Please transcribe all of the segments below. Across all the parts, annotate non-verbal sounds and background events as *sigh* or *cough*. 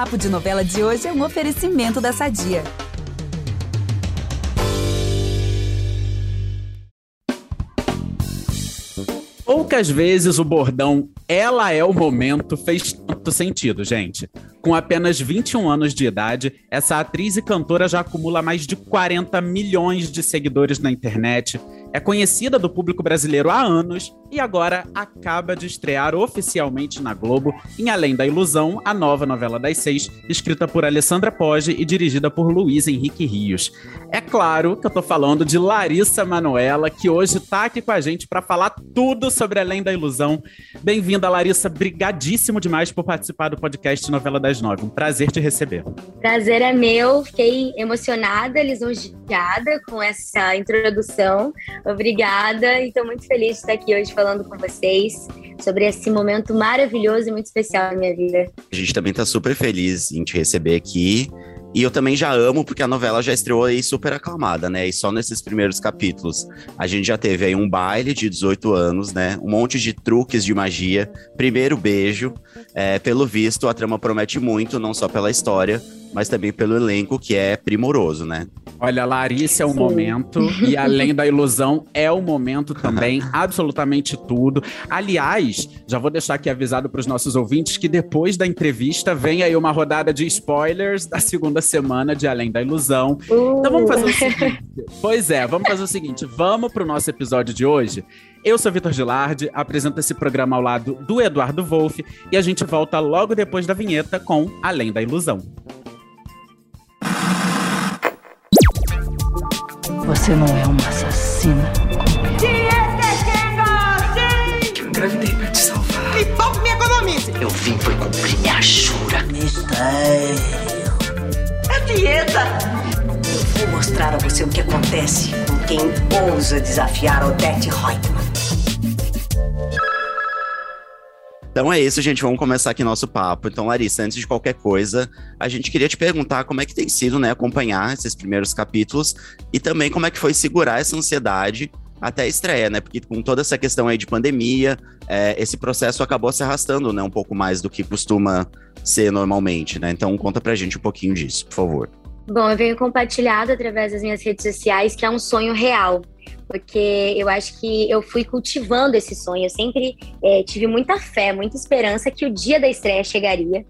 Papo de Novela de hoje é um oferecimento da Sadia. Poucas vezes o bordão ela é o momento fez tanto sentido, gente. Com apenas 21 anos de idade, essa atriz e cantora já acumula mais de 40 milhões de seguidores na internet, é conhecida do público brasileiro há anos e agora acaba de estrear oficialmente na Globo em Além da Ilusão, a nova novela das seis, escrita por Alessandra Poggi e dirigida por Luiz Henrique Rios. É claro que eu tô falando de Larissa Manoela, que hoje tá aqui com a gente para falar tudo sobre Além da Ilusão. Bem-vinda, Larissa. Brigadíssimo demais por participar do podcast Novela das Nove. Um prazer te receber. Prazer é meu. Fiquei emocionada, lisonjeada com essa introdução. Obrigada e estou muito feliz de estar aqui hoje falando com vocês sobre esse momento maravilhoso e muito especial na minha vida. A gente também está super feliz em te receber aqui. E eu também já amo, porque a novela já estreou aí super aclamada, né? E só nesses primeiros capítulos a gente já teve aí um baile de 18 anos, né? Um monte de truques de magia, primeiro beijo. É, pelo visto, a trama promete muito, não só pela história, mas também pelo elenco, que é primoroso, né? Olha, Larissa é o Sim. momento, *laughs* e além da ilusão, é o momento também, *laughs* absolutamente tudo. Aliás, já vou deixar aqui avisado para os nossos ouvintes que depois da entrevista vem aí uma rodada de spoilers da segunda semana de Além da Ilusão. Uh. Então vamos fazer o seguinte. *laughs* pois é, vamos fazer o seguinte: vamos para o nosso episódio de hoje. Eu sou Vitor Gilardi, apresento esse programa ao lado do Eduardo Wolff e a gente volta logo depois da vinheta com Além da Ilusão. Você não é uma assassina Eu engravidei pra te salvar. Me poupe me economize. Eu vim foi cumprir minha jura. Mistério. É dieta. Eu vou mostrar a você o que acontece com quem ousa desafiar Odette Reutemann. Então é isso, gente. Vamos começar aqui nosso papo. Então, Larissa, antes de qualquer coisa, a gente queria te perguntar como é que tem sido, né, acompanhar esses primeiros capítulos e também como é que foi segurar essa ansiedade até a estreia, né? Porque com toda essa questão aí de pandemia, é, esse processo acabou se arrastando, né, um pouco mais do que costuma ser normalmente, né? Então conta pra gente um pouquinho disso, por favor. Bom, eu venho compartilhado através das minhas redes sociais que é um sonho real porque eu acho que eu fui cultivando esse sonho. Eu sempre é, tive muita fé, muita esperança que o dia da estreia chegaria.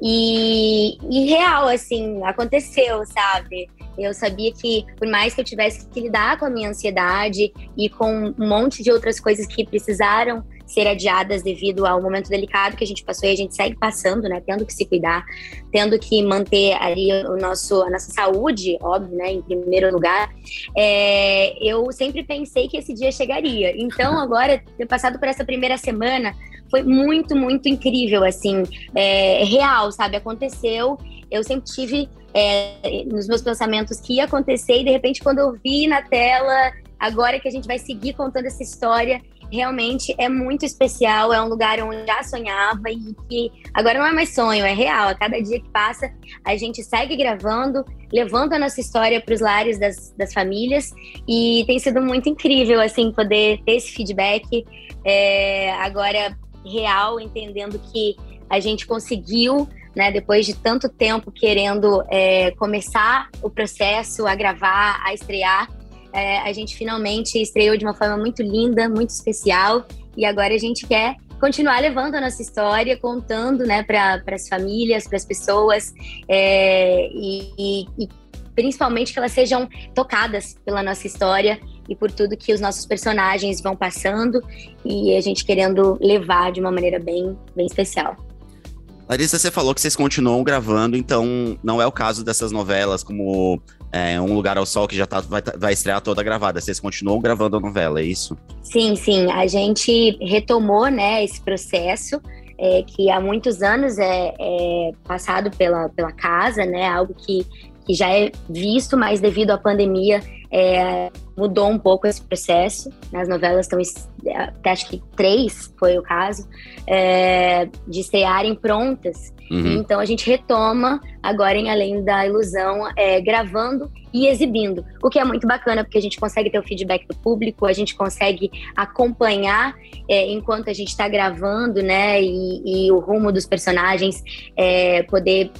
E, e real, assim, aconteceu, sabe? Eu sabia que, por mais que eu tivesse que lidar com a minha ansiedade e com um monte de outras coisas que precisaram ser adiadas devido ao momento delicado que a gente passou e a gente segue passando, né? Tendo que se cuidar, tendo que manter ali o nosso, a nossa saúde, óbvio, né? Em primeiro lugar. É, eu sempre pensei que esse dia chegaria. Então, agora, ter passado por essa primeira semana foi muito, muito incrível, assim, é, real, sabe? Aconteceu. Eu sempre tive é, nos meus pensamentos que ia acontecer e de repente quando eu vi na tela agora que a gente vai seguir contando essa história realmente é muito especial, é um lugar onde já sonhava e que agora não é mais sonho, é real. A cada dia que passa, a gente segue gravando, levando a nossa história para os lares das, das famílias e tem sido muito incrível, assim, poder ter esse feedback é, agora real, entendendo que a gente conseguiu né, depois de tanto tempo querendo é, começar o processo, a gravar, a estrear, é, a gente finalmente estreou de uma forma muito linda, muito especial, e agora a gente quer continuar levando a nossa história, contando né, para as famílias, para as pessoas, é, e, e, principalmente que elas sejam tocadas pela nossa história e por tudo que os nossos personagens vão passando, e a gente querendo levar de uma maneira bem, bem especial. Larissa, você falou que vocês continuam gravando, então não é o caso dessas novelas como é, Um Lugar ao Sol, que já tá, vai, vai estrear toda gravada. Vocês continuam gravando a novela, é isso? Sim, sim. A gente retomou né, esse processo. É, que há muitos anos é, é, passado pela, pela casa, né? Algo que, que já é visto, mas devido à pandemia é, mudou um pouco esse processo. As novelas estão, até acho que três foi o caso, é, de estrearem prontas. Uhum. Então a gente retoma agora em Além da Ilusão, é, gravando e exibindo, o que é muito bacana porque a gente consegue ter o feedback do público, a gente consegue acompanhar é, enquanto a gente está gravando, né? E, e, o rumo dos personagens, é, poder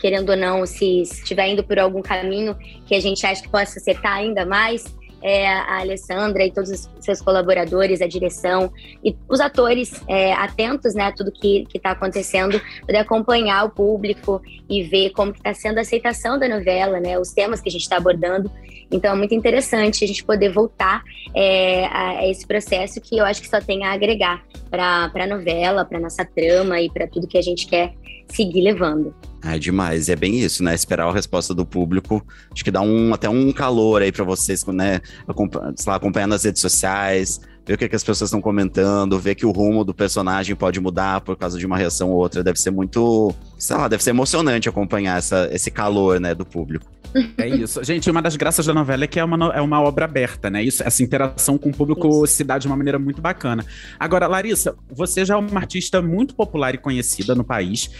querendo ou não, se estiver indo por algum caminho que a gente acha que possa acertar ainda mais, é, a Alessandra e todos os seus colaboradores, a direção e os atores é, atentos né, a tudo que está acontecendo, poder acompanhar o público e ver como está sendo a aceitação da novela, né, os temas que a gente está abordando. Então é muito interessante a gente poder voltar é, a, esse processo que eu acho que só tem a agregar para a novela, para nossa trama e para tudo que a gente quer seguir levando. É demais, é bem isso, né? Esperar a resposta do público. Acho que dá um, até um calor aí para vocês, né? Acompanhando, lá, acompanhando as redes sociais, ver o que, que as pessoas estão comentando, ver que o rumo do personagem pode mudar por causa de uma reação ou outra. Deve ser muito, sei lá, deve ser emocionante acompanhar essa, esse calor, né, do público. É isso. Gente, uma das graças da novela é que é uma, é uma obra aberta, né? Isso, essa interação com o público isso. se dá de uma maneira muito bacana. Agora, Larissa, você já é uma artista muito popular e conhecida no país,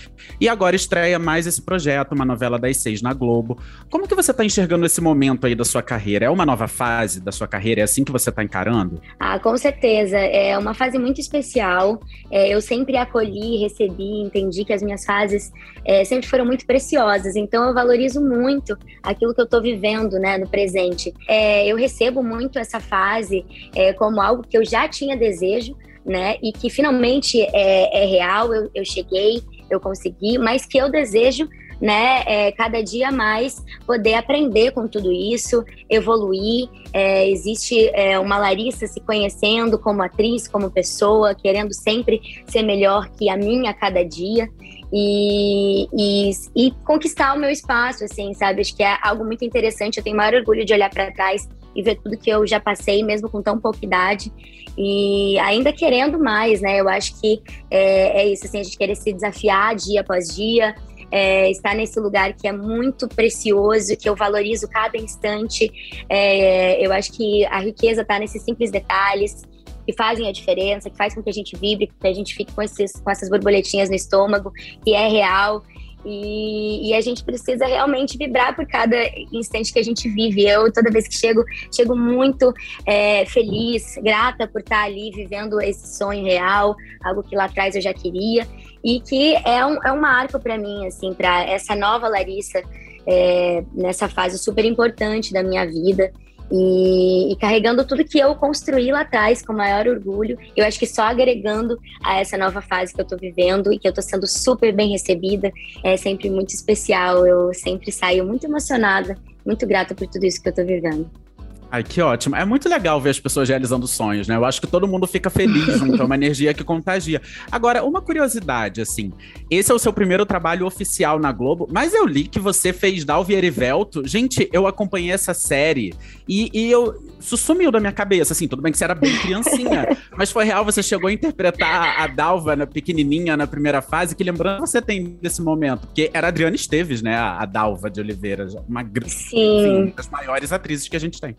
e agora estreia mais esse projeto, uma novela das seis na Globo. Como que você está enxergando esse momento aí da sua carreira? É uma nova fase da sua carreira? É assim que você está encarando? Ah, com certeza. É uma fase muito especial. É, eu sempre acolhi, recebi, entendi que as minhas fases é, sempre foram muito preciosas. Então, eu valorizo muito aquilo que eu estou vivendo, né, no presente. É, eu recebo muito essa fase é, como algo que eu já tinha desejo, né, e que finalmente é, é real. Eu, eu cheguei, eu consegui, mas que eu desejo né, é, cada dia mais poder aprender com tudo isso, evoluir. É, existe é, uma Larissa se conhecendo como atriz, como pessoa, querendo sempre ser melhor que a minha a cada dia e, e, e, conquistar o meu espaço, assim, sabe? Acho que é algo muito interessante. Eu tenho maior orgulho de olhar para trás e ver tudo que eu já passei, mesmo com tão pouca idade. E ainda querendo mais, né? Eu acho que é, é isso, assim, a gente querer se desafiar dia após dia, é, estar nesse lugar que é muito precioso, que eu valorizo cada instante. É, eu acho que a riqueza está nesses simples detalhes que fazem a diferença, que faz com que a gente vibre, que a gente fique com, esses, com essas borboletinhas no estômago, que é real. E, e, a gente precisa realmente vibrar por cada instante que a gente vive. Eu, toda vez que chego, chego muito é, feliz, grata por estar ali vivendo esse sonho real, algo que lá atrás eu já queria, e que é um, é um marco para mim, assim, para essa nova Larissa, é, nessa fase super importante da minha vida. E, e, carregando tudo que eu construí lá atrás com maior orgulho. Eu acho que só agregando a essa nova fase que eu tô vivendo e que eu tô sendo super bem recebida, é sempre muito especial. Eu sempre saio muito emocionada, muito grata por tudo isso que eu tô vivendo. Ai, que ótimo. É muito legal ver as pessoas realizando sonhos, né? Eu acho que todo mundo fica feliz junto, é uma energia que contagia. Agora, uma curiosidade, assim. Esse é o seu primeiro trabalho oficial na Globo, mas eu li que você fez Dalva e Erivelto. Gente, eu acompanhei essa série e, e eu... Isso sumiu da minha cabeça, assim. Tudo bem que você era bem criancinha, *laughs* mas foi real, você chegou a interpretar a Dalva na pequenininha na primeira fase. Que lembrança você tem desse momento? Porque era a Adriana Esteves, né? A, a Dalva de Oliveira, uma, Sim. Enfim, das maiores atrizes que a gente tem.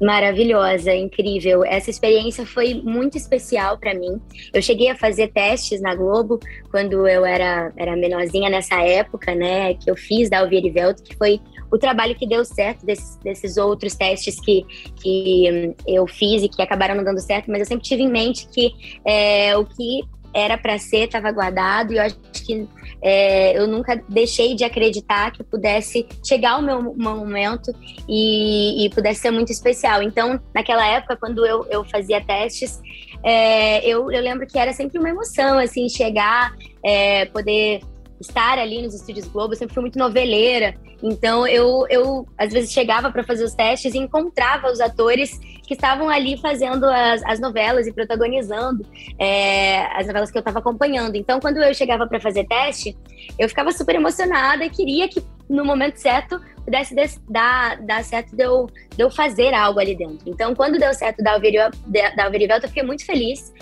Maravilhosa, incrível. Essa experiência foi muito especial para mim. Eu cheguei a fazer testes na Globo quando eu era, era menorzinha nessa época, né? Que eu fiz da Alvira Velto, que foi o trabalho que deu certo desses, desses outros testes que, que hum, eu fiz e que acabaram não dando certo, mas eu sempre tive em mente que é, o que era para ser estava guardado e eu acho que é, eu nunca deixei de acreditar que pudesse chegar o meu momento e, e, pudesse ser muito especial. Então, naquela época, quando eu, eu fazia testes, é, eu, eu lembro que era sempre uma emoção, assim, chegar, é, poder estar ali nos estúdios Globo, eu sempre fui muito noveleira. Então eu, eu às vezes chegava para fazer os testes e encontrava os atores que estavam ali fazendo as, as novelas e protagonizando é, as novelas que eu estava acompanhando. Então quando eu chegava para fazer teste, eu ficava super emocionada e queria que no momento certo pudesse dar, dar certo de eu, de eu fazer algo ali dentro. Então quando deu certo da Alverivelta, eu fiquei muito feliz.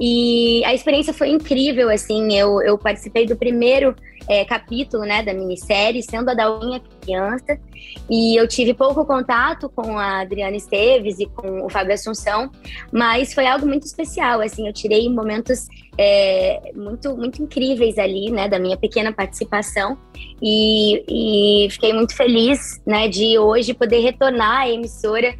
E a experiência foi incrível, assim, eu, eu participei do primeiro é, capítulo, né, da minissérie, sendo a Dalvinha criança, e eu tive pouco contato com a Adriana Esteves e com o Fábio Assunção, mas foi algo muito especial, assim, eu tirei momentos é, muito, muito incríveis ali, né, da minha pequena participação, e, e fiquei muito feliz, né, de hoje poder retornar à emissora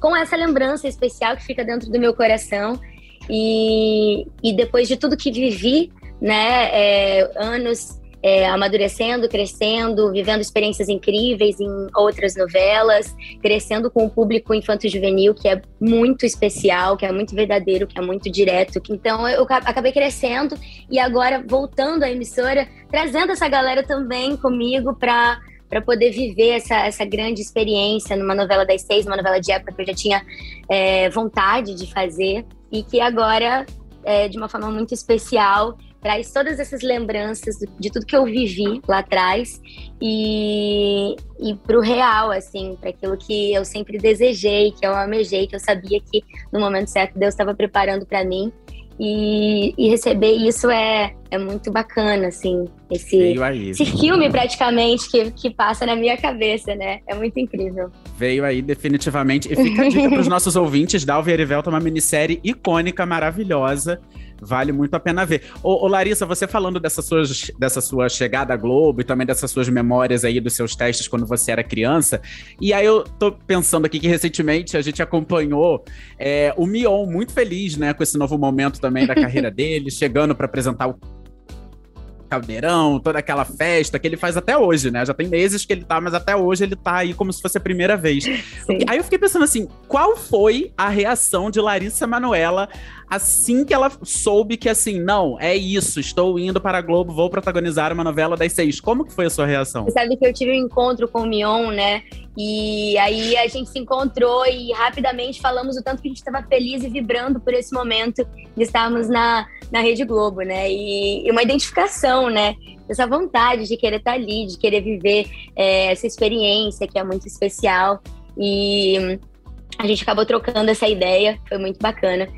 com essa lembrança especial que fica dentro do meu coração, e, e depois de tudo que vivi, né, é, anos é, amadurecendo, crescendo, vivendo experiências incríveis em outras novelas, crescendo com o público infanto-juvenil, que é muito especial, que é muito verdadeiro, que é muito direto. Então eu acabei crescendo e agora voltando à emissora, trazendo essa galera também comigo para para poder viver essa, essa grande experiência numa novela das seis, numa novela de época que eu já tinha é, vontade de fazer e que agora, é, de uma forma muito especial, traz todas essas lembranças de tudo que eu vivi lá atrás e, e para o real, assim, para aquilo que eu sempre desejei, que eu amejei, que eu sabia que no momento certo Deus estava preparando para mim. E, e, receber isso é, é muito bacana, assim, esse, aí, esse filme praticamente que, que passa na minha cabeça, né? É muito incrível. Veio aí definitivamente. E fica a dica *laughs* para os nossos ouvintes, Dalva e Erivelta, uma minissérie icônica, maravilhosa, Vale muito a pena ver. Ô, ô, Larissa, você falando dessa sua, dessa sua chegada à Globo e também dessas suas memórias aí dos seus testes quando você era criança. E aí eu tô pensando aqui que recentemente a gente acompanhou é, o Mion muito feliz, né, com esse novo momento também da *laughs* carreira dele, chegando para apresentar o caldeirão, toda aquela festa que ele faz até hoje, né? Já tem meses que ele tá, mas até hoje ele tá aí como se fosse a primeira vez. *laughs* Sim. Aí eu fiquei pensando assim, qual foi a reação de Larissa Manuela assim que ela soube que assim, não, é isso, estou indo para a Globo, vou protagonizar uma novela das seis. Como que foi a sua reação? Você sabe que eu tive um encontro com o Mion, né? E aí a gente se encontrou e rapidamente falamos o tanto que a gente estava feliz e vibrando por esse momento de estarmos na, na Rede Globo, né? E, e uma identificação, né? Essa vontade de querer estar ali, de querer viver é, essa experiência que é muito especial. E a gente acabou trocando essa ideia, foi muito bacana.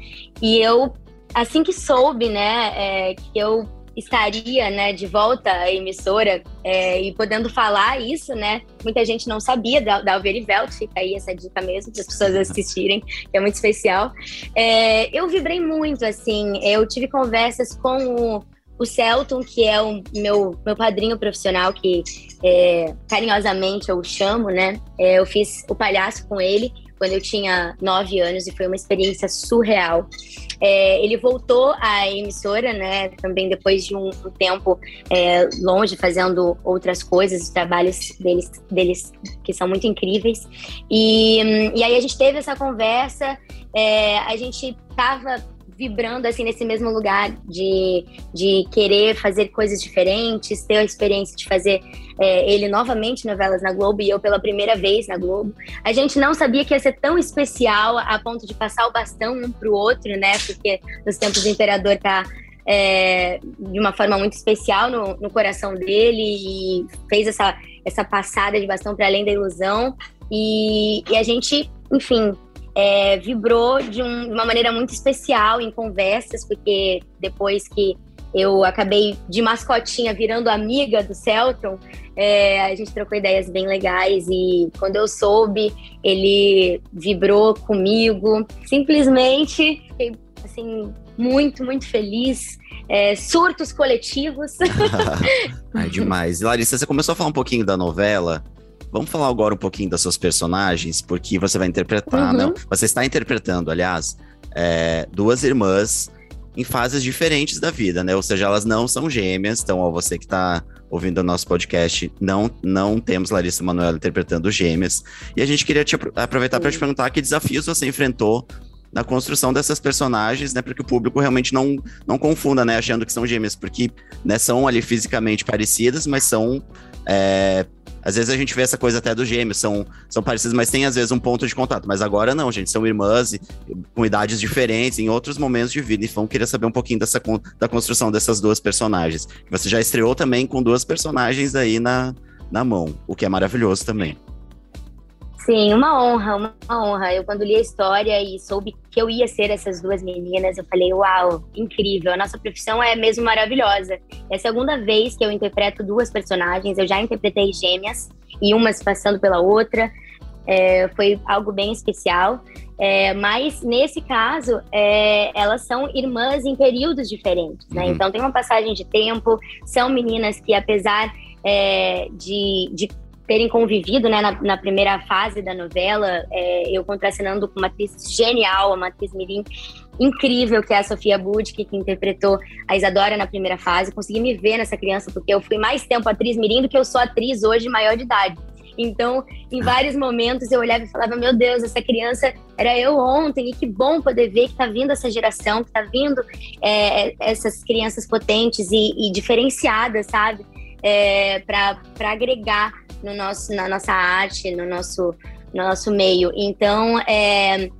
E eu, assim que soube, né, é, que eu estaria, né, de volta à emissora é, e podendo falar isso, né, muita gente não sabia da, da Alverivelt, fica aí essa dica mesmo para as pessoas assistirem, que é muito especial. É, eu vibrei muito, assim, eu tive conversas com o o Celton, que é o meu, meu padrinho profissional, que é, carinhosamente eu chamo, né? É, eu fiz o palhaço com ele quando eu tinha nove anos e foi uma experiência surreal. É, ele voltou à emissora, né? Também depois de um, um tempo é, longe, fazendo outras coisas, os trabalhos deles, deles que são muito incríveis. E, e aí a gente teve essa conversa, é, a gente estava vibrando assim nesse mesmo lugar de, de querer fazer coisas diferentes, ter a experiência de fazer é, ele novamente novelas na Globo e eu pela primeira vez na Globo. A gente não sabia que ia ser tão especial a ponto de passar o bastão um pro outro, né? Porque nos tempos do Imperador tá é, de uma forma muito especial no, no coração dele e fez essa, essa passada de bastão para além da ilusão. E, e a gente, enfim, é, vibrou de, um, de, uma maneira muito especial em conversas, porque depois que eu acabei de mascotinha virando amiga do Celton, é, a gente trocou ideias bem legais e quando eu soube, ele vibrou comigo. Simplesmente fiquei assim, muito, muito feliz. É, surtos coletivos. *laughs* Ai, demais. Larissa, você começou a falar um pouquinho da novela. Vamos falar agora um pouquinho das suas personagens, porque você vai interpretar, uhum. não? Você está interpretando, aliás, é, duas irmãs em fases diferentes da vida, né? Ou seja, elas não são gêmeas. Então, ó, você que está ouvindo o nosso podcast, não, não temos Larissa Manoela interpretando gêmeas. E a gente queria te aproveitar para te perguntar que desafios você enfrentou na construção dessas personagens, né, para que o público realmente não, não confunda, né, achando que são gêmeas, porque né, são ali fisicamente parecidas, mas são é, às vezes a gente vê essa coisa até dos gêmeos, são, são parecidos, mas tem às vezes um ponto de contato. Mas agora não, gente, são irmãs com idades diferentes, em outros momentos de vida. Então, queria saber um pouquinho dessa, da construção dessas duas personagens. Você já estreou também com duas personagens aí na, na mão, o que é maravilhoso também. Sim, uma honra, uma honra. Eu, quando li a história e soube que eu ia ser essas duas meninas, eu falei, uau, incrível. A nossa profissão é mesmo maravilhosa. É a segunda vez que eu interpreto duas personagens. Eu já interpretei gêmeas e uma se passando pela outra. É, foi algo bem especial. É, mas nesse caso, é, elas são irmãs em períodos diferentes, né? Uhum. Então tem uma passagem de tempo. São meninas que, apesar é, de, de terem convivido né, na, na, primeira fase da novela, é, eu contracenando com uma atriz genial, uma atriz mirim incrível, que é a Sofia Bud, que, que interpretou a Isadora na primeira fase. Consegui me ver nessa criança, porque eu fui mais tempo atriz mirim do que eu sou atriz hoje maior de idade. Então, em vários momentos eu olhava e falava: Meu Deus, essa criança era eu ontem, e que bom poder ver que está vindo essa geração, que está vindo é, essas crianças potentes e, e diferenciadas, sabe? É, para agregar no nosso, na nossa arte, no nosso, no nosso meio. Então, é,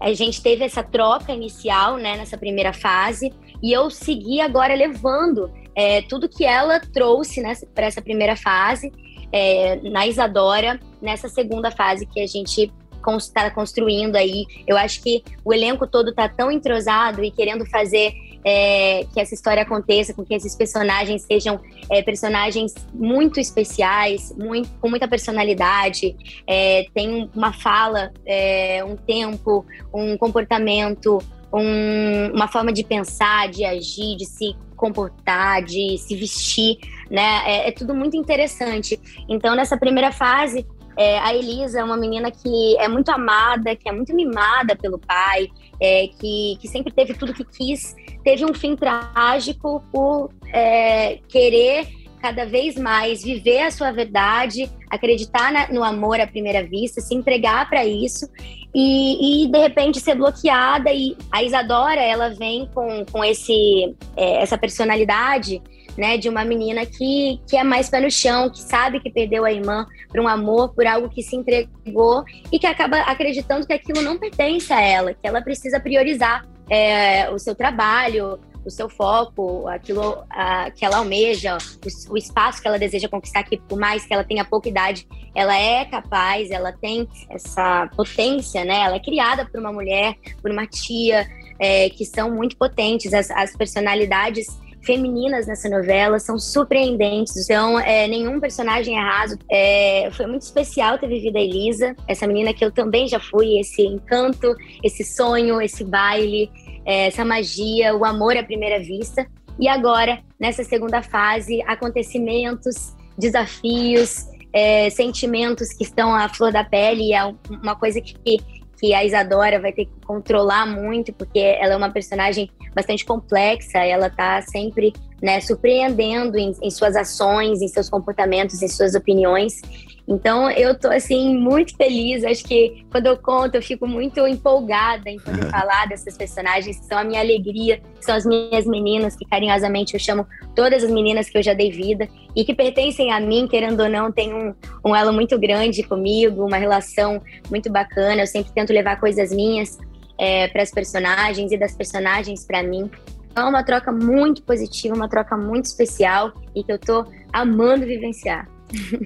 a gente teve essa troca inicial, né, nessa primeira fase, e eu segui agora levando é, tudo que ela trouxe para essa primeira fase, é, na Isadora, nessa segunda fase que a gente está construindo aí. Eu acho que o elenco todo está tão entrosado e querendo fazer é, que essa história aconteça, com que esses personagens sejam é, personagens muito especiais, muito, com muita personalidade, é, tem uma fala, é, um tempo, um comportamento, um, uma forma de pensar, de agir, de se comportar, de se vestir, né? É, é tudo muito interessante. Então, nessa primeira fase, é, a Elisa é uma menina que é muito amada, que é muito mimada pelo pai, é, que, que sempre teve tudo que quis, teve um fim trágico por é, querer cada vez mais viver a sua verdade, acreditar na, no amor à primeira vista, se entregar para isso e, e, de repente ser bloqueada. E a Isadora ela vem com, com esse, é, essa personalidade né, de uma menina que, que é mais pé no chão, que sabe que perdeu a irmã por um amor, por algo que se entregou e que acaba acreditando que aquilo não pertence a ela, que ela precisa priorizar é, o seu trabalho, o seu foco, aquilo a, que ela almeja, o, o, espaço que ela deseja conquistar, que por mais que ela tenha pouca idade, ela é capaz, ela tem essa potência, né? Ela é criada por uma mulher, por uma tia, é, que são muito potentes. As, as personalidades femininas nessa novela são surpreendentes. Então, é, nenhum personagem é raso. É, foi muito especial ter vivido a Elisa, essa menina que eu também já fui, esse encanto, esse sonho, esse baile, é, essa magia, o amor à primeira vista. E agora, nessa segunda fase, acontecimentos, desafios, é, sentimentos que estão à flor da pele. É uma coisa que que a Isadora vai ter que controlar muito, porque ela é uma personagem bastante complexa, ela tá sempre né, surpreendendo em, em suas ações, em seus comportamentos, em suas opiniões. Então eu tô assim muito feliz. Acho que quando eu conto, eu fico muito empolgada em poder *laughs* falar dessas personagens que são a minha alegria, que são as minhas meninas, que carinhosamente eu chamo todas as meninas que eu já dei vida e que pertencem a mim, querendo ou não, tem um, um elo muito grande comigo, uma relação muito bacana. Eu sempre tento levar coisas minhas é, para as personagens e das personagens para mim. É uma troca muito positiva, uma troca muito especial e que eu tô amando vivenciar.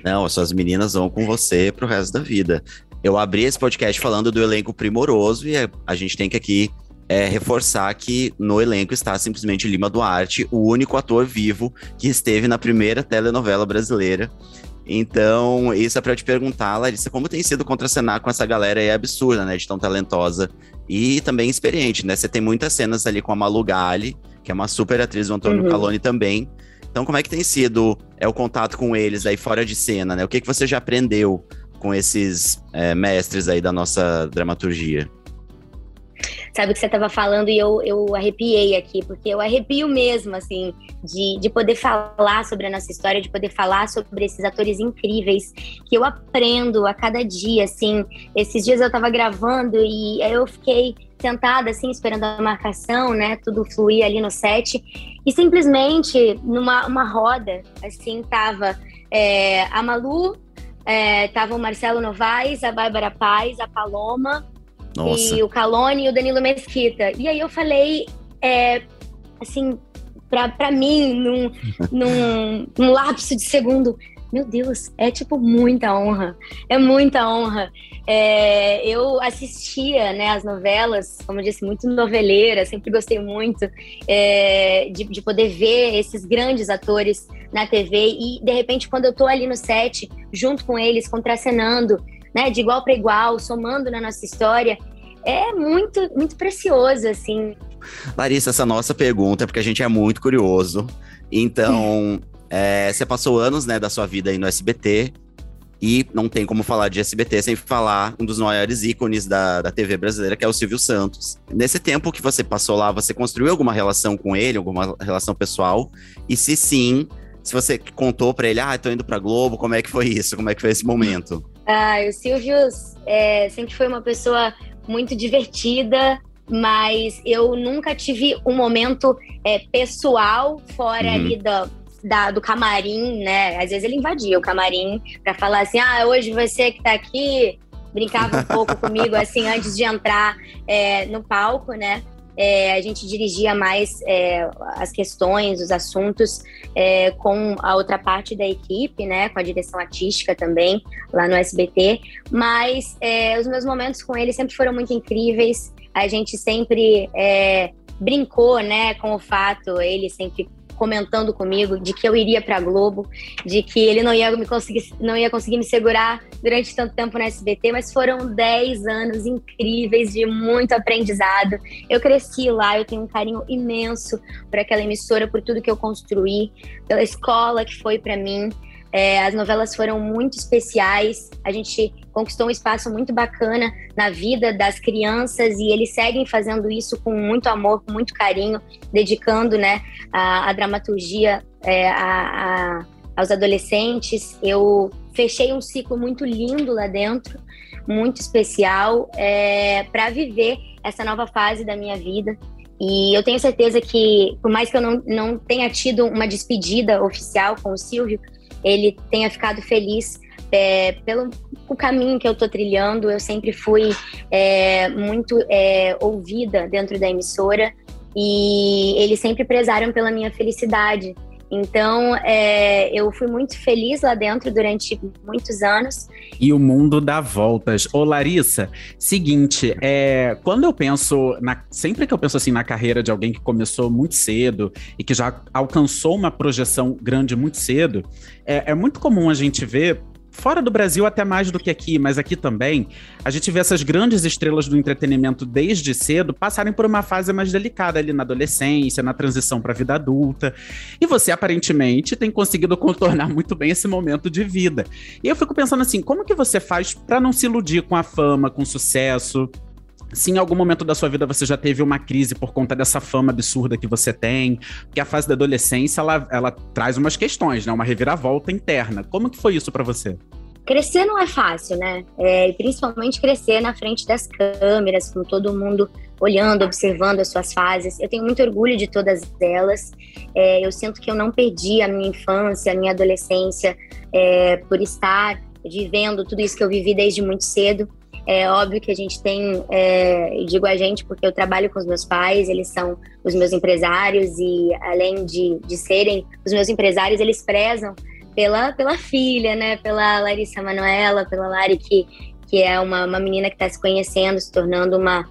Não, suas meninas vão com você pro resto da vida. Eu abri esse podcast falando do elenco primoroso e a gente tem que aqui é, reforçar que no elenco está simplesmente Lima Duarte, o único ator vivo que esteve na primeira telenovela brasileira. Então, isso é para te perguntar, Larissa, como tem sido contracenar com essa galera aí absurda, né, de tão talentosa e também experiente, né? Você tem muitas cenas ali com a Malu Gali, que é uma super atriz, o Antônio uhum. Caloni também. Então, como é que tem sido é, o contato com eles aí fora de cena, né? O que, que você já aprendeu com esses é, mestres aí da nossa dramaturgia? Sabe o que você estava falando e eu, eu arrepiei aqui, porque eu arrepio mesmo, assim, de, de poder falar sobre a nossa história, de poder falar sobre esses atores incríveis que eu aprendo a cada dia, assim. Esses dias eu estava gravando e eu fiquei sentada, assim, esperando a marcação, né? Tudo fluir ali no set. E simplesmente, numa uma roda, assim, tava é, a Malu, é, tava o Marcelo Novaes, a Bárbara Paz, a Paloma, Nossa. e o Calone e o Danilo Mesquita. E aí eu falei, é, assim, pra, pra mim, num, *laughs* num, num lapso de segundo, meu Deus, é tipo muita honra, é muita honra. É, eu assistia né, as novelas, como eu disse, muito noveleira, sempre gostei muito é, de, de, poder ver esses grandes atores na TV e, de repente, quando eu tô ali no set, junto com eles, contracenando, né, de igual para igual, somando na nossa história, é muito, muito precioso, assim. Larissa, essa nossa pergunta é porque a gente é muito curioso. Então, *laughs* É, você passou anos né, da sua vida aí no SBT. E não tem como falar de SBT sem falar um dos maiores ícones da, da TV brasileira, que é o Silvio Santos. Nesse tempo que você passou lá, você construiu alguma relação com ele, alguma relação pessoal? E se sim, se você contou para ele, ah, tô indo pra Globo, como é que foi isso? Como é que foi esse momento? Ah, o Silvio é, sempre foi uma pessoa muito divertida, mas eu nunca tive um momento é, pessoal fora uhum. ali do, da, do camarim, né? Às vezes ele invadia o camarim para falar assim: ah, hoje você que tá aqui, brincava um pouco *laughs* comigo, assim, antes de entrar é, no palco, né? É, a gente dirigia mais é, as questões, os assuntos é, com a outra parte da equipe, né, com a direção artística também, lá no SBT. Mas é, os meus momentos com ele sempre foram muito incríveis. A gente sempre é, brincou, né, com o fato, ele sempre comentando comigo de que eu iria para Globo, de que ele não ia me conseguir, não ia conseguir me segurar durante tanto tempo na SBT, mas foram 10 anos incríveis de muito aprendizado. Eu cresci lá, eu tenho um carinho imenso por aquela emissora, por tudo que eu construí, pela escola que foi para mim. É, as novelas foram muito especiais. A gente conquistou um espaço muito bacana na vida das crianças e eles seguem fazendo isso com muito amor, com muito carinho, dedicando né, a, a dramaturgia é, a, a, aos adolescentes. Eu fechei um ciclo muito lindo lá dentro, muito especial, é, para viver essa nova fase da minha vida. E eu tenho certeza que, por mais que eu não, não tenha tido uma despedida oficial com o Silvio, ele tenha ficado feliz é, pelo o caminho que eu estou trilhando. Eu sempre fui é, muito é, ouvida dentro da emissora e eles sempre prezaram pela minha felicidade. Então, é, eu fui muito feliz lá dentro durante muitos anos. E o mundo dá voltas. Ô, Larissa, seguinte, é, quando eu penso, na, sempre que eu penso assim na carreira de alguém que começou muito cedo e que já alcançou uma projeção grande muito cedo, é, é muito comum a gente ver fora do Brasil até mais do que aqui, mas aqui também, a gente vê essas grandes estrelas do entretenimento desde cedo passarem por uma fase mais delicada ali na adolescência, na transição para a vida adulta. E você aparentemente tem conseguido contornar muito bem esse momento de vida. E eu fico pensando assim, como que você faz para não se iludir com a fama, com o sucesso? Se em algum momento da sua vida você já teve uma crise por conta dessa fama absurda que você tem, porque a fase da adolescência ela, ela traz umas questões, né? Uma reviravolta interna. Como que foi isso para você? Crescer não é fácil, né? É, principalmente crescer na frente das câmeras, com todo mundo olhando, observando as suas fases. Eu tenho muito orgulho de todas elas. É, eu sinto que eu não perdi a minha infância, a minha adolescência, é, por estar vivendo tudo isso que eu vivi desde muito cedo. É óbvio que a gente tem, é, digo a gente porque eu trabalho com os meus pais, eles são os meus empresários e além de, de serem os meus empresários, eles prezam pela, pela filha, né? Pela Larissa Manuela, pela Lari, que, que é uma, uma menina que está se conhecendo, se tornando uma,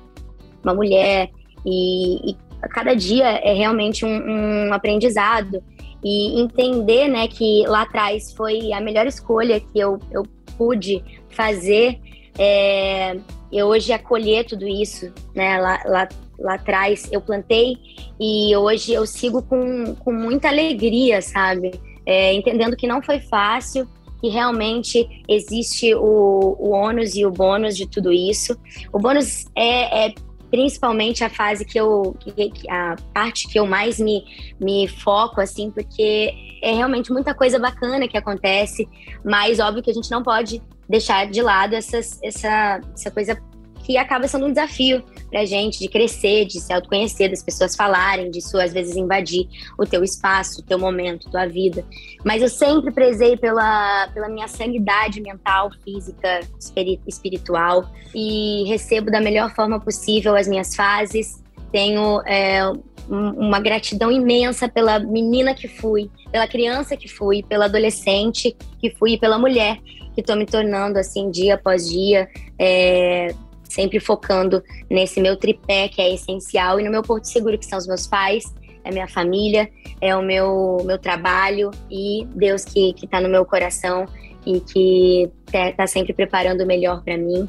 uma mulher. E, e a cada dia é realmente um, um aprendizado. E entender né, que lá atrás foi a melhor escolha que eu, eu pude fazer é, eu hoje acolher tudo isso, né? Lá, lá, lá atrás eu plantei e hoje eu sigo com, com muita alegria, sabe? É, entendendo que não foi fácil, que realmente existe o, o ônus e o bônus de tudo isso. O bônus é, é principalmente a fase que eu que, a parte que eu mais me, me foco assim porque é realmente muita coisa bacana que acontece mas óbvio que a gente não pode deixar de lado essas, essa, essa coisa que acaba sendo um desafio pra gente de crescer, de se autoconhecer, das pessoas falarem, disso às vezes invadir o teu espaço, o teu momento, tua vida. Mas eu sempre prezei pela, pela minha sanidade mental, física, espiritual e recebo da melhor forma possível as minhas fases. Tenho é, uma gratidão imensa pela menina que fui, pela criança que fui, pela adolescente que fui e pela mulher que estou me tornando assim dia após dia, é, sempre focando nesse meu tripé que é essencial e no meu porto seguro que são os meus pais, é minha família, é o meu meu trabalho e Deus que que está no meu coração e que está sempre preparando o melhor para mim.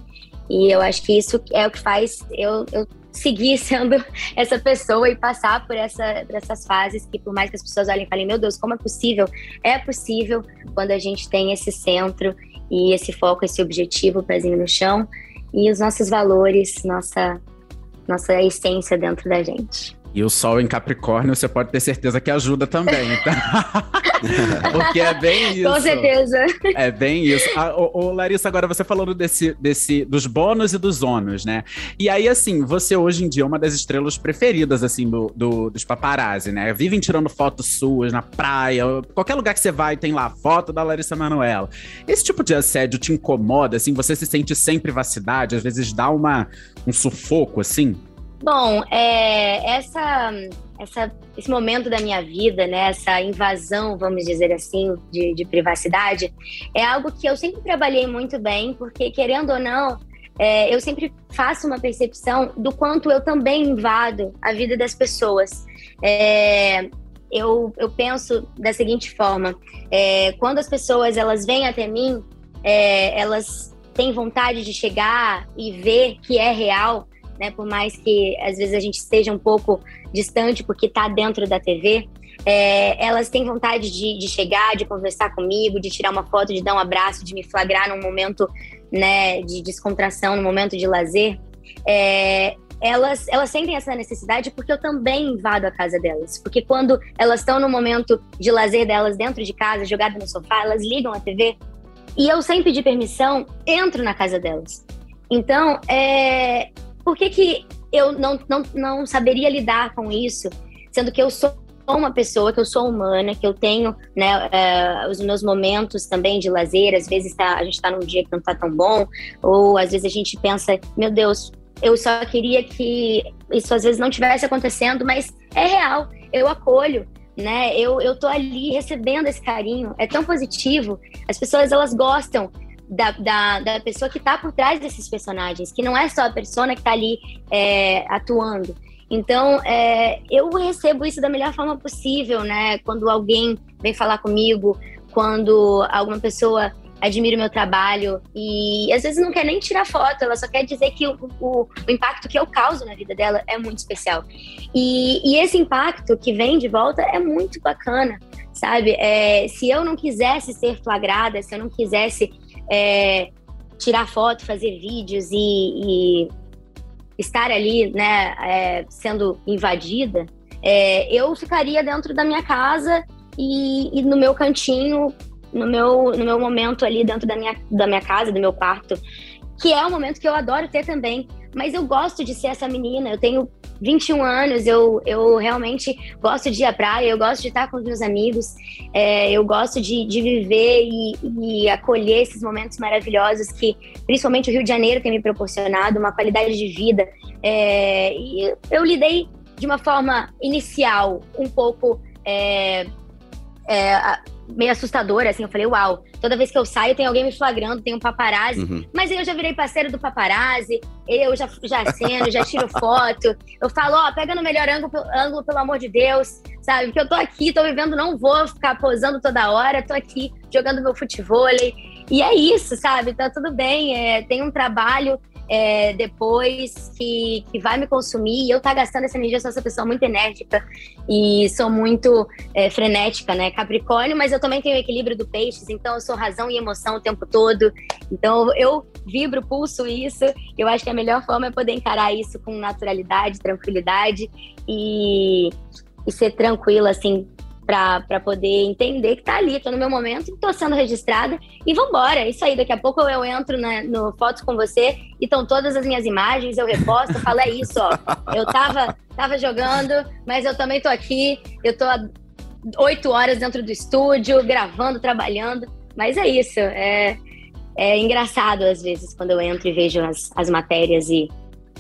E eu acho que isso é o que faz eu, eu seguir *laughs* sendo essa pessoa e passar por, essa, por essas fases que, por mais que as pessoas olhem e falem, meu Deus, como é possível? É possível quando a gente tem esse centro e esse foco, esse objetivo, o pezinho no chão e os nossos valores, nossa, nossa essência dentro da gente. E o Sol em Capricórnio, você pode ter certeza que ajuda também, tá? *laughs* Porque é bem isso. Com certeza. É bem isso. Ah, ô, ô, Larissa, agora você falando desse, desse, dos bônus e dos ônus, né? E aí, assim, você hoje em dia é uma das estrelas preferidas, assim, do, do, dos paparazzi, né? Vivem tirando fotos suas na praia, qualquer lugar que você vai tem lá foto da Larissa Manoela. Esse tipo de assédio te incomoda, assim? Você se sente sem privacidade? Às vezes dá uma, um sufoco, assim? Bom, é, essa, essa, esse momento da minha vida, né, essa invasão, vamos dizer assim, de, de privacidade, é algo que eu sempre trabalhei muito bem, porque querendo ou não, é, eu sempre faço uma percepção do quanto eu também invado a vida das pessoas. É, eu, eu penso da seguinte forma: é, quando as pessoas elas vêm até mim, é, elas têm vontade de chegar e ver que é real né? Por mais que às vezes a gente esteja um pouco distante porque está dentro da TV, é, elas têm vontade de, de, chegar, de conversar comigo, de tirar uma foto, de dar um abraço, de me flagrar num momento né, de descontração, num momento de lazer. É, elas, elas sentem essa necessidade porque eu também invado a casa delas. Porque quando elas estão no momento de lazer delas dentro de casa, jogadas no sofá, elas ligam a TV e eu, sem pedir permissão, entro na casa delas. Então, é, por que, que eu não, não, não saberia lidar com isso, sendo que eu sou uma pessoa, que eu sou humana, que eu tenho né, uh, os meus momentos também de lazer, às vezes tá, a gente está num dia que não está tão bom, ou às vezes a gente pensa, meu Deus, eu só queria que isso às vezes não tivesse acontecendo, mas é real, eu acolho, né? Eu, eu tô ali recebendo esse carinho, é tão positivo, as pessoas elas gostam da, da, da pessoa que está por trás desses personagens, que não é só a persona que está ali é, atuando. Então, é, eu recebo isso da melhor forma possível, né? Quando alguém vem falar comigo, quando alguma pessoa admira o meu trabalho e às vezes não quer nem tirar foto, ela só quer dizer que o, o, o impacto que eu causo na vida dela é muito especial. E, e esse impacto que vem de volta é muito bacana, sabe? É, se eu não quisesse ser flagrada, se eu não quisesse é, tirar foto, fazer vídeos e, e estar ali, né, é, sendo invadida, é, eu ficaria dentro da minha casa e, e, no meu cantinho, no meu, no meu momento ali dentro da minha, da minha casa, do meu quarto, que é um momento que eu adoro ter também. Mas eu gosto de ser essa menina, eu tenho 21 anos, eu, eu realmente gosto de ir à praia, eu gosto de estar com os meus amigos, é, eu gosto de, de viver e, e, acolher esses momentos maravilhosos que, principalmente, o Rio de Janeiro tem me proporcionado, uma qualidade de vida. É, eu lidei de uma forma inicial um pouco. É, é meio assustadora, assim. Eu falei, uau, toda vez que eu saio tem alguém me flagrando, tem um paparazzi. Uhum. Mas eu já virei parceiro do paparazzi, eu já, já aceno, já tiro foto. Eu falo, ó, oh, pega no melhor ângulo, ângulo, pelo amor de Deus, sabe? Porque eu tô aqui, tô vivendo, não vou ficar posando toda hora, tô aqui jogando meu futebol. E é isso, sabe? Tá tudo bem, é, tem um trabalho é, depois que, que vai me consumir e eu tá gastando essa energia, eu sou essa pessoa muito enérgica e sou muito é, frenética, né? Capricórnio, mas eu também tenho o equilíbrio do peixes, então eu sou razão e emoção o tempo todo. Então eu vibro, pulso isso. Eu acho que a melhor forma é poder encarar isso com naturalidade, tranquilidade e, e ser tranquila, assim, para poder entender que tá ali, tô no meu momento, tô sendo registrada e vambora. Isso aí, daqui a pouco eu entro na, no Fotos com você e estão todas as minhas imagens, eu reposto, falo, é isso, ó. Eu tava, tava jogando, mas eu também tô aqui, eu tô oito horas dentro do estúdio, gravando, trabalhando. Mas é isso, é, é engraçado às vezes quando eu entro e vejo as, as matérias e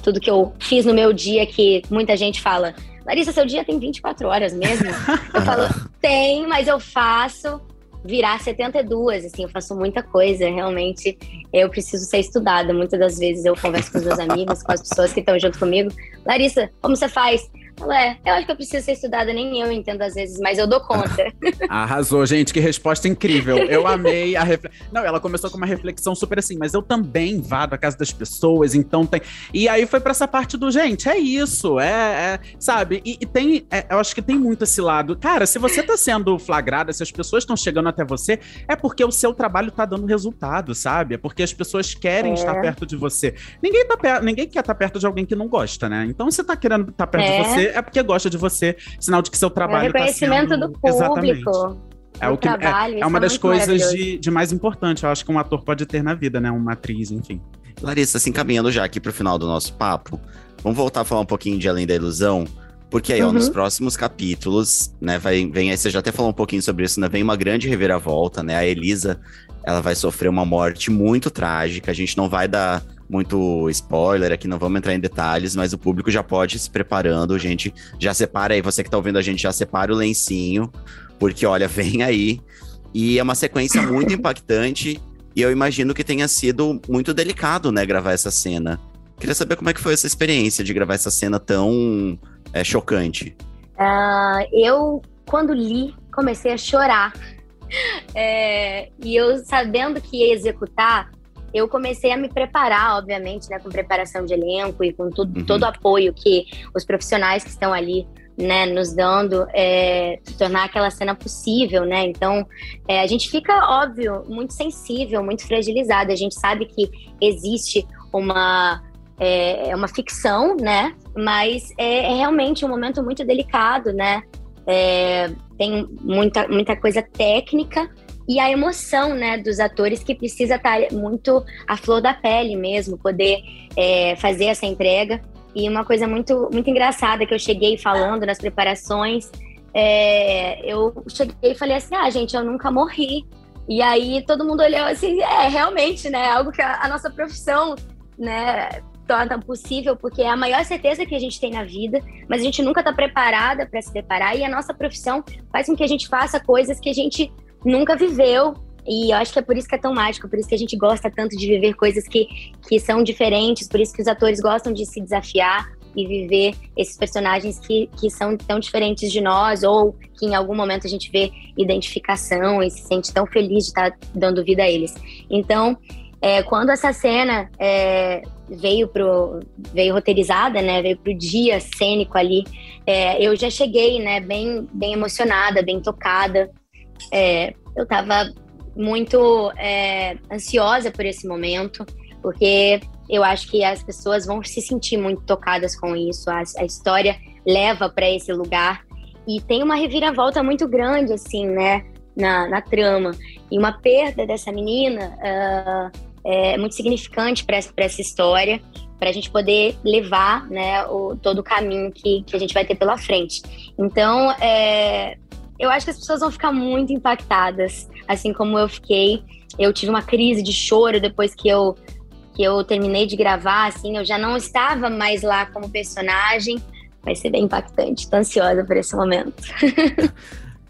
tudo que eu fiz no meu dia que muita gente fala Larissa, seu dia tem 24 horas mesmo? Eu falo, *laughs* tem, mas eu faço virar 72, assim, eu faço muita coisa, realmente eu preciso ser estudada. Muitas das vezes eu converso com os meus amigos, com as pessoas que estão junto comigo. Larissa, como você faz? Falo, é, eu acho que eu preciso ser estudada, nem eu entendo às vezes, mas eu dou conta. *laughs* Arrasou, gente, que resposta incrível. Eu amei a reflexão. Não, ela começou com uma reflexão super assim, mas eu também vado à casa das pessoas, então tem. E aí foi para essa parte do, gente, é isso, é, é sabe? E, e tem, é, eu acho que tem muito esse lado. Cara, se você tá sendo flagrada, se as pessoas estão chegando até você, é porque o seu trabalho tá dando resultado, sabe? É porque as pessoas querem é. estar perto de você. Ninguém, tá per... Ninguém quer estar perto de alguém que não gosta, né? Então, se tá querendo estar perto é. de você, é porque gosta de você, sinal de que seu trabalho é o reconhecimento tá sendo... do público. Exatamente. É, o que, trabalho, é, é uma das coisas de, de, mais importante, eu acho que um ator pode ter na vida, né? Uma atriz, enfim. Larissa, assim, caminhando já aqui pro final do nosso papo, vamos voltar a falar um pouquinho de Além da Ilusão, porque aí, uhum. ó, nos uhum. próximos capítulos, né, vai, vem aí, você já até falou um pouquinho sobre isso, né, vem uma grande reviravolta, né, a Elisa, ela vai sofrer uma morte muito trágica, a gente não vai dar muito spoiler aqui, não vamos entrar em detalhes, mas o público já pode ir se preparando, a gente já separa aí, você que tá ouvindo a gente, já separa o lencinho, porque olha, *laughs* vem aí, e é uma sequência muito impactante, e eu imagino que tenha sido muito delicado, né, gravar essa cena. Queria saber como é que foi essa experiência de gravar essa cena tão é, chocante. Uh, eu, quando li, comecei a chorar. *laughs* É, e eu, sabendo que ia executar, eu comecei a me preparar, obviamente, né, com preparação de elenco e com tudo, uhum. todo o apoio que os profissionais que estão ali né, nos dando, é, tornar aquela cena possível, né? Então, é, a gente fica, óbvio, muito sensível, muito fragilizado. A gente sabe que existe uma é, é uma ficção, né? Mas é, é, realmente um momento muito delicado, né? É, tem muita, muita coisa técnica e a emoção, né, dos atores que precisa estar muito à flor da pele mesmo, poder é, fazer essa entrega. E uma coisa muito, muito engraçada que eu cheguei falando nas preparações, é, eu cheguei e falei assim, ah, gente, eu nunca morri. E aí todo mundo olhou assim, é, realmente, né, algo que a, a nossa profissão, né, torna possível, porque é a maior certeza que a gente tem na vida, mas a gente nunca está preparada para se deparar e a nossa profissão faz com que a gente faça coisas que a gente nunca viveu. E eu acho que é por isso que é tão mágico, por isso que a gente gosta tanto de viver coisas que, que são diferentes, por isso que os atores gostam de se desafiar e viver esses personagens que, que são tão diferentes de nós, ou que em algum momento a gente vê identificação e se sente tão feliz de estar dando vida a eles. Então, é, quando essa cena é, veio pro veio roteirizada, né, veio pro dia cênico ali, é, eu já cheguei, né, bem bem emocionada, bem tocada. É, eu estava muito é, ansiosa por esse momento, porque eu acho que as pessoas vão se sentir muito tocadas com isso. A, a história leva para esse lugar e tem uma reviravolta muito grande, assim, né, na, na trama. E uma perda dessa menina. Uh, é muito significante para essa história, para a gente poder levar né, o, todo o caminho que, que a gente vai ter pela frente. Então, é, eu acho que as pessoas vão ficar muito impactadas, assim como eu fiquei. Eu tive uma crise de choro depois que eu, que eu terminei de gravar, assim, eu já não estava mais lá como personagem. Vai ser bem impactante, estou ansiosa por esse momento. *laughs*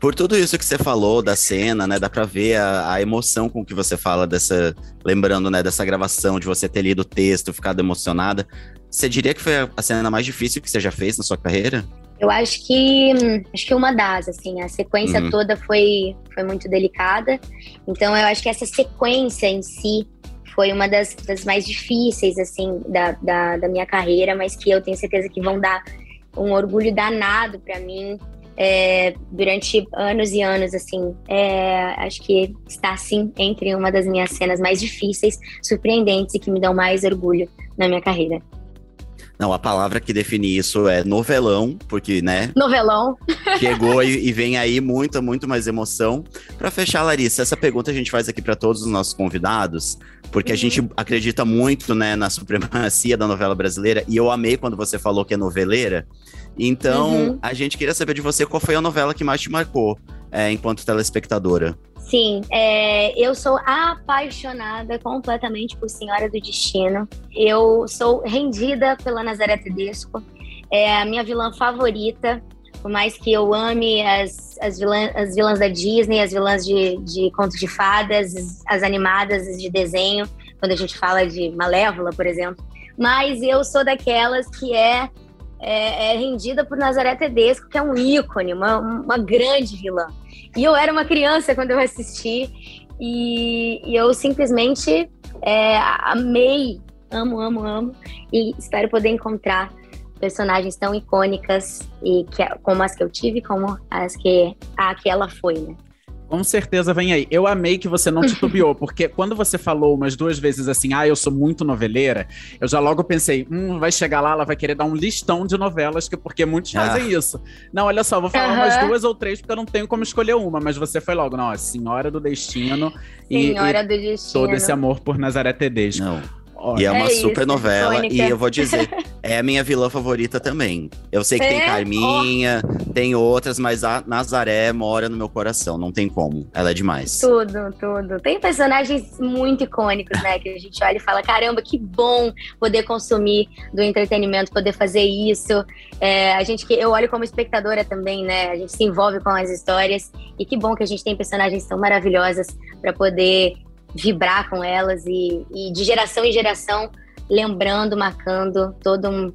Por tudo isso que você falou da cena, né? Dá pra ver a, a, emoção com que você fala dessa. Lembrando, né, dessa gravação, de você ter lido o texto, ficado emocionada. Você diria que foi a cena mais difícil que você já fez na sua carreira? Eu acho que acho que uma das, assim, a sequência uhum. toda foi, foi muito delicada. Então eu acho que essa sequência em si foi uma das, das mais difíceis, assim, da, da, da minha carreira, mas que eu tenho certeza que vão dar um orgulho danado para mim é, durante anos e anos, assim. É, acho que está, sim, entre uma das minhas cenas mais difíceis, surpreendentes e que me dão mais orgulho na minha carreira. Não, a palavra que define isso é novelão, porque, né? Novelão. Chegou *laughs* e, e, vem aí muita, muito mais emoção. Para fechar, Larissa, essa pergunta a gente faz aqui para todos os nossos convidados, porque uhum. a gente acredita muito, né, na supremacia da novela brasileira. E eu amei quando você falou que é noveleira. Então, uhum. a gente queria saber de você qual foi a novela que mais te marcou é, enquanto telespectadora. Sim, é, eu sou apaixonada completamente por Senhora do Destino. Eu sou rendida pela Nazaré Tedesco. É a minha vilã favorita. Por mais que eu ame as, as, vilã, as vilãs da Disney, as vilãs de, de contos de fadas, as animadas de desenho, quando a gente fala de Malévola, por exemplo. Mas eu sou daquelas que é é, é rendida por Nazaré Tedesco, que é um ícone, uma, uma grande vilã. E eu era uma criança quando eu assisti, e, e eu simplesmente é, amei, amo, amo, amo, e espero poder encontrar personagens tão icônicas e que, como as que eu tive, como as que a que ela foi, né? Com certeza vem aí. Eu amei que você não titubeou, *laughs* porque quando você falou umas duas vezes assim, ah, eu sou muito noveleira, eu já logo pensei, hum, vai chegar lá, ela vai querer dar um listão de novelas, que, porque muitos ah. fazem isso. Não, olha só, vou falar uhum. umas duas ou três, porque eu não tenho como escolher uma, mas você foi logo, não, Senhora do Destino. Senhora e, do Destino. Todo esse amor por Nazaré Tedesco. Não. E é uma é super novela. E eu vou dizer, *laughs* é a minha vilã favorita também. Eu sei que é? tem Carminha, oh. tem outras, mas a Nazaré mora no meu coração. Não tem como. Ela é demais. Tudo, tudo. Tem personagens muito icônicos, né? Que a gente olha e fala: caramba, que bom poder consumir do entretenimento, poder fazer isso. É, a gente que eu olho como espectadora também, né? A gente se envolve com as histórias. E que bom que a gente tem personagens tão maravilhosas para poder vibrar com elas e, e de geração em geração lembrando, marcando todo um,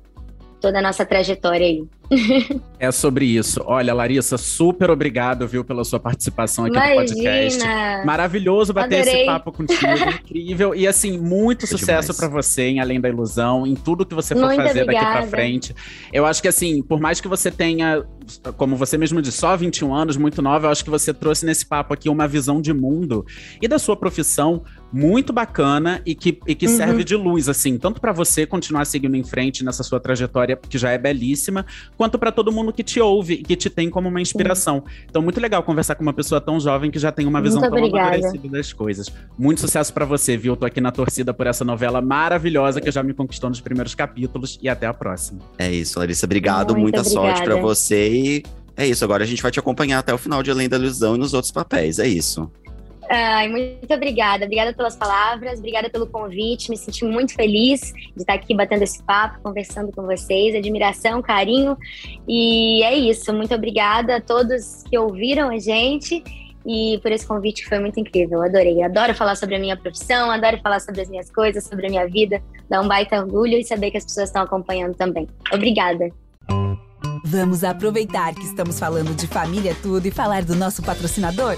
toda a nossa trajetória aí. *laughs* é sobre isso. Olha, Larissa, super obrigado, viu, pela sua participação aqui Imagina. no podcast. Maravilhoso bater Adorei. esse papo contigo, *laughs* incrível. E assim, muito sucesso para você em Além da Ilusão, em tudo que você for muito fazer obrigada. daqui para frente. Eu acho que assim, por mais que você tenha, como você mesmo disse, só 21 anos, muito nova, eu acho que você trouxe nesse papo aqui uma visão de mundo e da sua profissão muito bacana e que, e que uhum. serve de luz, assim, tanto para você continuar seguindo em frente nessa sua trajetória, que já é belíssima, quanto para todo mundo que te ouve e que te tem como uma inspiração. Sim. Então, muito legal conversar com uma pessoa tão jovem que já tem uma visão muito tão obrigada. amadurecida das coisas. Muito sucesso para você, viu? Tô aqui na torcida por essa novela maravilhosa que já me conquistou nos primeiros capítulos e até a próxima. É isso, Larissa, obrigado, muito muita obrigada. sorte para você e é isso, agora a gente vai te acompanhar até o final de Além da Ilusão e nos outros papéis, é isso. Ai, muito obrigada. Obrigada pelas palavras, obrigada pelo convite. Me senti muito feliz de estar aqui batendo esse papo, conversando com vocês. Admiração, carinho. E é isso. Muito obrigada a todos que ouviram a gente e por esse convite que foi muito incrível. Adorei. Adoro falar sobre a minha profissão, adoro falar sobre as minhas coisas, sobre a minha vida. Dá um baita orgulho e saber que as pessoas estão acompanhando também. Obrigada. Vamos aproveitar que estamos falando de família tudo e falar do nosso patrocinador?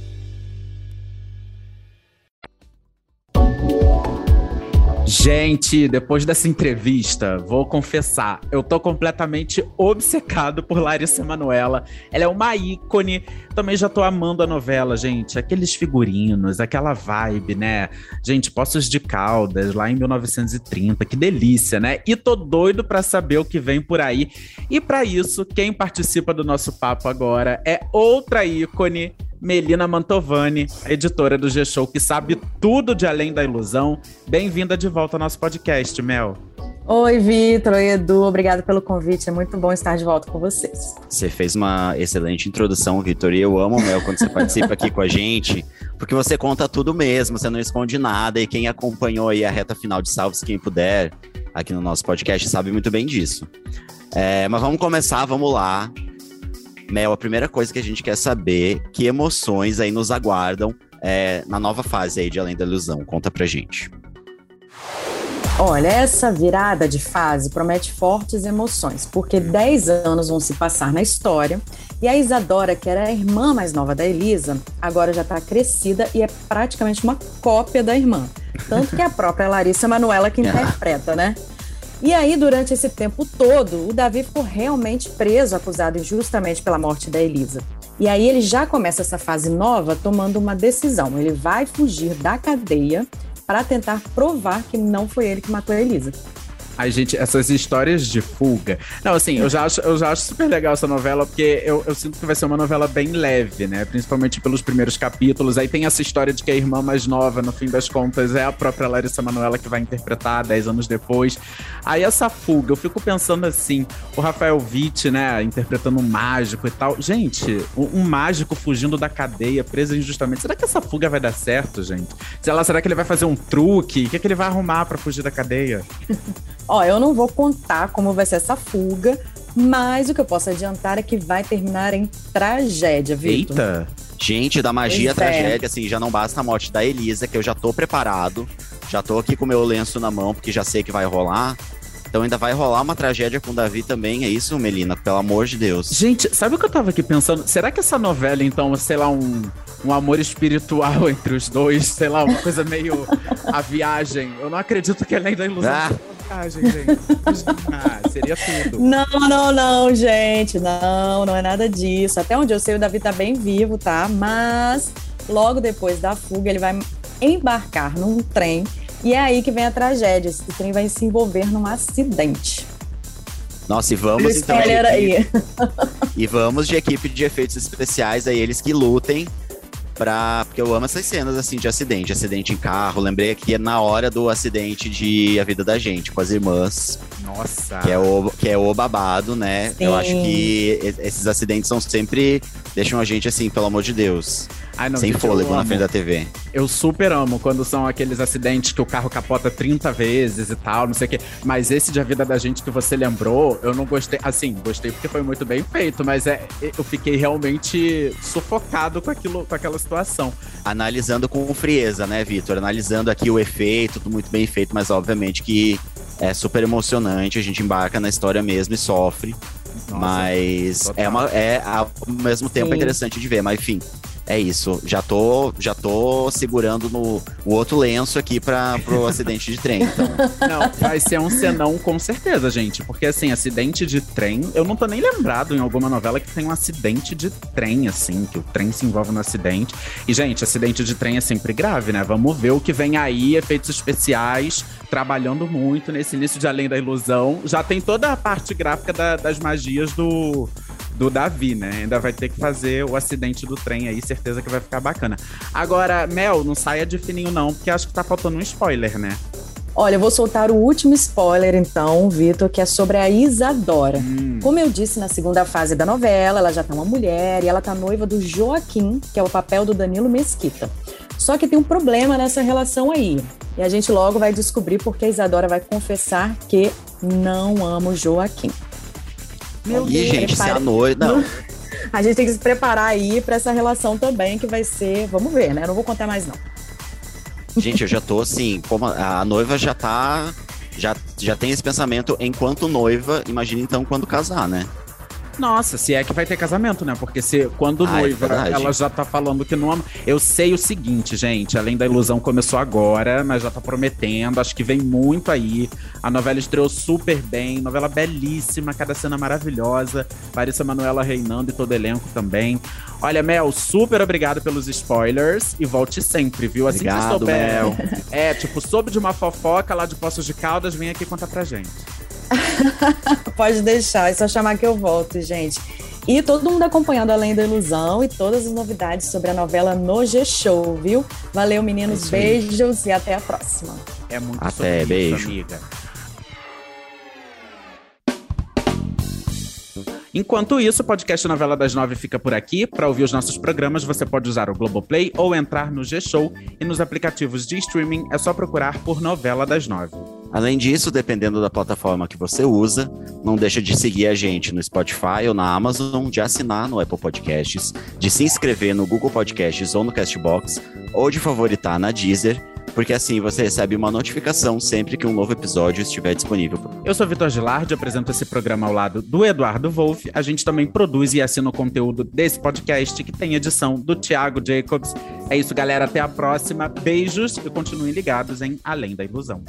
Gente, depois dessa entrevista, vou confessar, eu tô completamente obcecado por Larissa Manoela. Ela é uma ícone. Também já tô amando a novela, gente. Aqueles figurinos, aquela vibe, né? Gente, Poços de Caldas, lá em 1930, que delícia, né? E tô doido para saber o que vem por aí. E para isso, quem participa do nosso papo agora é outra ícone Melina Mantovani, editora do G-Show, que sabe tudo de Além da Ilusão. Bem-vinda de volta ao nosso podcast, Mel. Oi, Vitor. Oi, Edu. Obrigado pelo convite. É muito bom estar de volta com vocês. Você fez uma excelente introdução, Vitor. E eu amo, Mel, quando você participa aqui com a gente, porque você conta tudo mesmo, você não esconde nada. E quem acompanhou aí a reta final de Salve-se Quem Puder aqui no nosso podcast sabe muito bem disso. É, mas vamos começar, vamos lá. Mel, a primeira coisa que a gente quer saber, que emoções aí nos aguardam é, na nova fase aí de Além da Ilusão? Conta pra gente. Olha, essa virada de fase promete fortes emoções, porque 10 anos vão se passar na história e a Isadora, que era a irmã mais nova da Elisa, agora já está crescida e é praticamente uma cópia da irmã. Tanto que é a própria Larissa Manuela que *laughs* interpreta, né? E aí, durante esse tempo todo, o Davi ficou realmente preso, acusado injustamente pela morte da Elisa. E aí ele já começa essa fase nova tomando uma decisão. Ele vai fugir da cadeia para tentar provar que não foi ele que matou a Elisa. Ai, gente, essas histórias de fuga. Não, assim, eu já acho, eu já acho super legal essa novela, porque eu, eu sinto que vai ser uma novela bem leve, né? Principalmente pelos primeiros capítulos. Aí tem essa história de que a irmã mais nova, no fim das contas, é a própria Larissa Manoela que vai interpretar 10 anos depois. Aí essa fuga, eu fico pensando assim, o Rafael Witt, né, interpretando um mágico e tal. Gente, um, um mágico fugindo da cadeia, preso injustamente. Será que essa fuga vai dar certo, gente? Será, será que ele vai fazer um truque? O que, é que ele vai arrumar para fugir da cadeia? *laughs* Ó, eu não vou contar como vai ser essa fuga, mas o que eu posso adiantar é que vai terminar em tragédia, Vitor. Eita! Gente, da magia Pois é. tragédia, assim, já não basta a morte da Elisa, que eu já tô preparado. Já tô aqui com o meu lenço na mão, porque já sei que vai rolar. Então ainda vai rolar uma tragédia com o Davi também, é isso, Melina? Pelo amor de Deus. Gente, sabe o que eu tava aqui pensando? Será que essa novela, então, sei lá, um, um amor espiritual *laughs* entre os dois, sei lá, uma coisa meio *laughs* a viagem? Eu não acredito que além da ilusão Ah. Viagem, gente. *laughs* Ah, seria tudo. Não, não, não, gente. Não, não é nada disso. Até onde eu sei, o Davi tá bem vivo, tá? Mas logo depois da fuga, ele vai embarcar num trem. E é aí que vem a tragédia. Esse trem vai se envolver num acidente. Nossa, e vamos então. de aí. equipe- E vamos de equipe de efeitos especiais aí, eles que lutem pra. Porque eu amo essas cenas assim de acidente, acidente em carro. Lembrei aqui é na hora do acidente de A Vida da Gente, com as irmãs. Nossa. Que é o, que é o babado, né? Eu Sim. acho que esses acidentes são sempre. deixam a gente assim, pelo amor de Deus. Ai, não, sem gente, fôlego na frente da TV. Eu super amo quando são aqueles acidentes que o carro capota 30 vezes e tal, não sei o quê. Mas esse de A Vida da Gente que você lembrou, eu não gostei. Assim, gostei porque foi muito bem feito, mas é, eu fiquei realmente sufocado com aquilo, com aquela situação. Analisando com frieza, né, Vitor? Analisando aqui o efeito, tudo muito bem feito, mas obviamente que é super emocionante. A gente embarca na história mesmo e sofre. Nossa, mas total. é, uma, é ao mesmo tempo Sim. é interessante de ver, mas enfim. É isso, já tô, já tô segurando no o outro lenço aqui para pro *laughs* acidente de trem. Então, Não, vai ser um senão com certeza, gente. Porque, assim, acidente de trem, eu não tô nem lembrado em alguma novela que tem um acidente de trem, assim, que o trem se envolve no acidente. E, gente, acidente de trem é sempre grave, né? Vamos ver o que vem aí, efeitos especiais, trabalhando muito nesse início de Além da Ilusão. Já tem toda a parte gráfica da- das magias do. Do Davi, né? Ainda vai ter que fazer o acidente do trem aí, certeza que vai ficar bacana. Agora, Mel, não saia de fininho, não, porque acho que tá faltando um spoiler, né? Olha, eu vou soltar o último spoiler, então, Vitor, que é sobre a Isadora. Hum. Como eu disse na segunda fase da novela, ela já tá uma mulher e ela tá noiva do Joaquim, que é o papel do Danilo Mesquita. Só que tem um problema nessa relação aí. E a gente logo vai descobrir porque a Isadora vai confessar que não ama o Joaquim. Meu e gente, se a prepare- noite. Não, A gente tem que se preparar aí pra essa relação também, que vai ser. Vamos ver, né? Eu não vou contar mais, não. gente, eu já tô assim, como a, a noiva já tá. Já, já tem esse pensamento enquanto noiva, imagina então quando casar, né? Nossa, se é que vai ter casamento, né? Porque se quando Ah, é noiva ela já tá falando que não ama. Eu sei o seguinte, gente, além da ilusão começou agora, mas já tá prometendo, acho que vem muito aí. A novela estreou super bem, novela belíssima, cada cena maravilhosa. Larissa Manoela reinando e todo elenco também. Olha, Mel, super obrigado pelos spoilers e volte sempre, viu? Assim que Obrigado, você souber. Mel. É, tipo, soube de uma fofoca lá de Poços de Caldas, vem aqui contar pra gente. *laughs* Pode deixar, é só chamar que eu volto, gente. E todo mundo acompanhando Além da Ilusão e todas as novidades sobre a novela no G-Show, viu? Valeu, meninos. É isso beijos e até a próxima. É muito Até, sobre isso, beijo. amiga. Enquanto isso, o podcast Novela das Nove fica por aqui. Para ouvir os nossos programas, você pode usar o Globoplay ou entrar no G-Show. E nos aplicativos de streaming é só procurar por Novela das Nove. Além disso, dependendo da plataforma que você usa, não deixa de seguir a gente no Spotify ou na Amazon, de assinar no Apple Podcasts, de se inscrever no Google Podcasts ou no Castbox, ou de favoritar na Deezer, porque assim você recebe uma notificação sempre que um novo episódio estiver disponível. Eu sou Vitor Gilardi, apresento esse programa ao lado do Eduardo Wolff. A gente também produz e assina o conteúdo desse podcast, que tem edição do Thiago Jacobs. É isso, galera. Até a próxima. Beijos e continuem ligados em Além da Ilusão.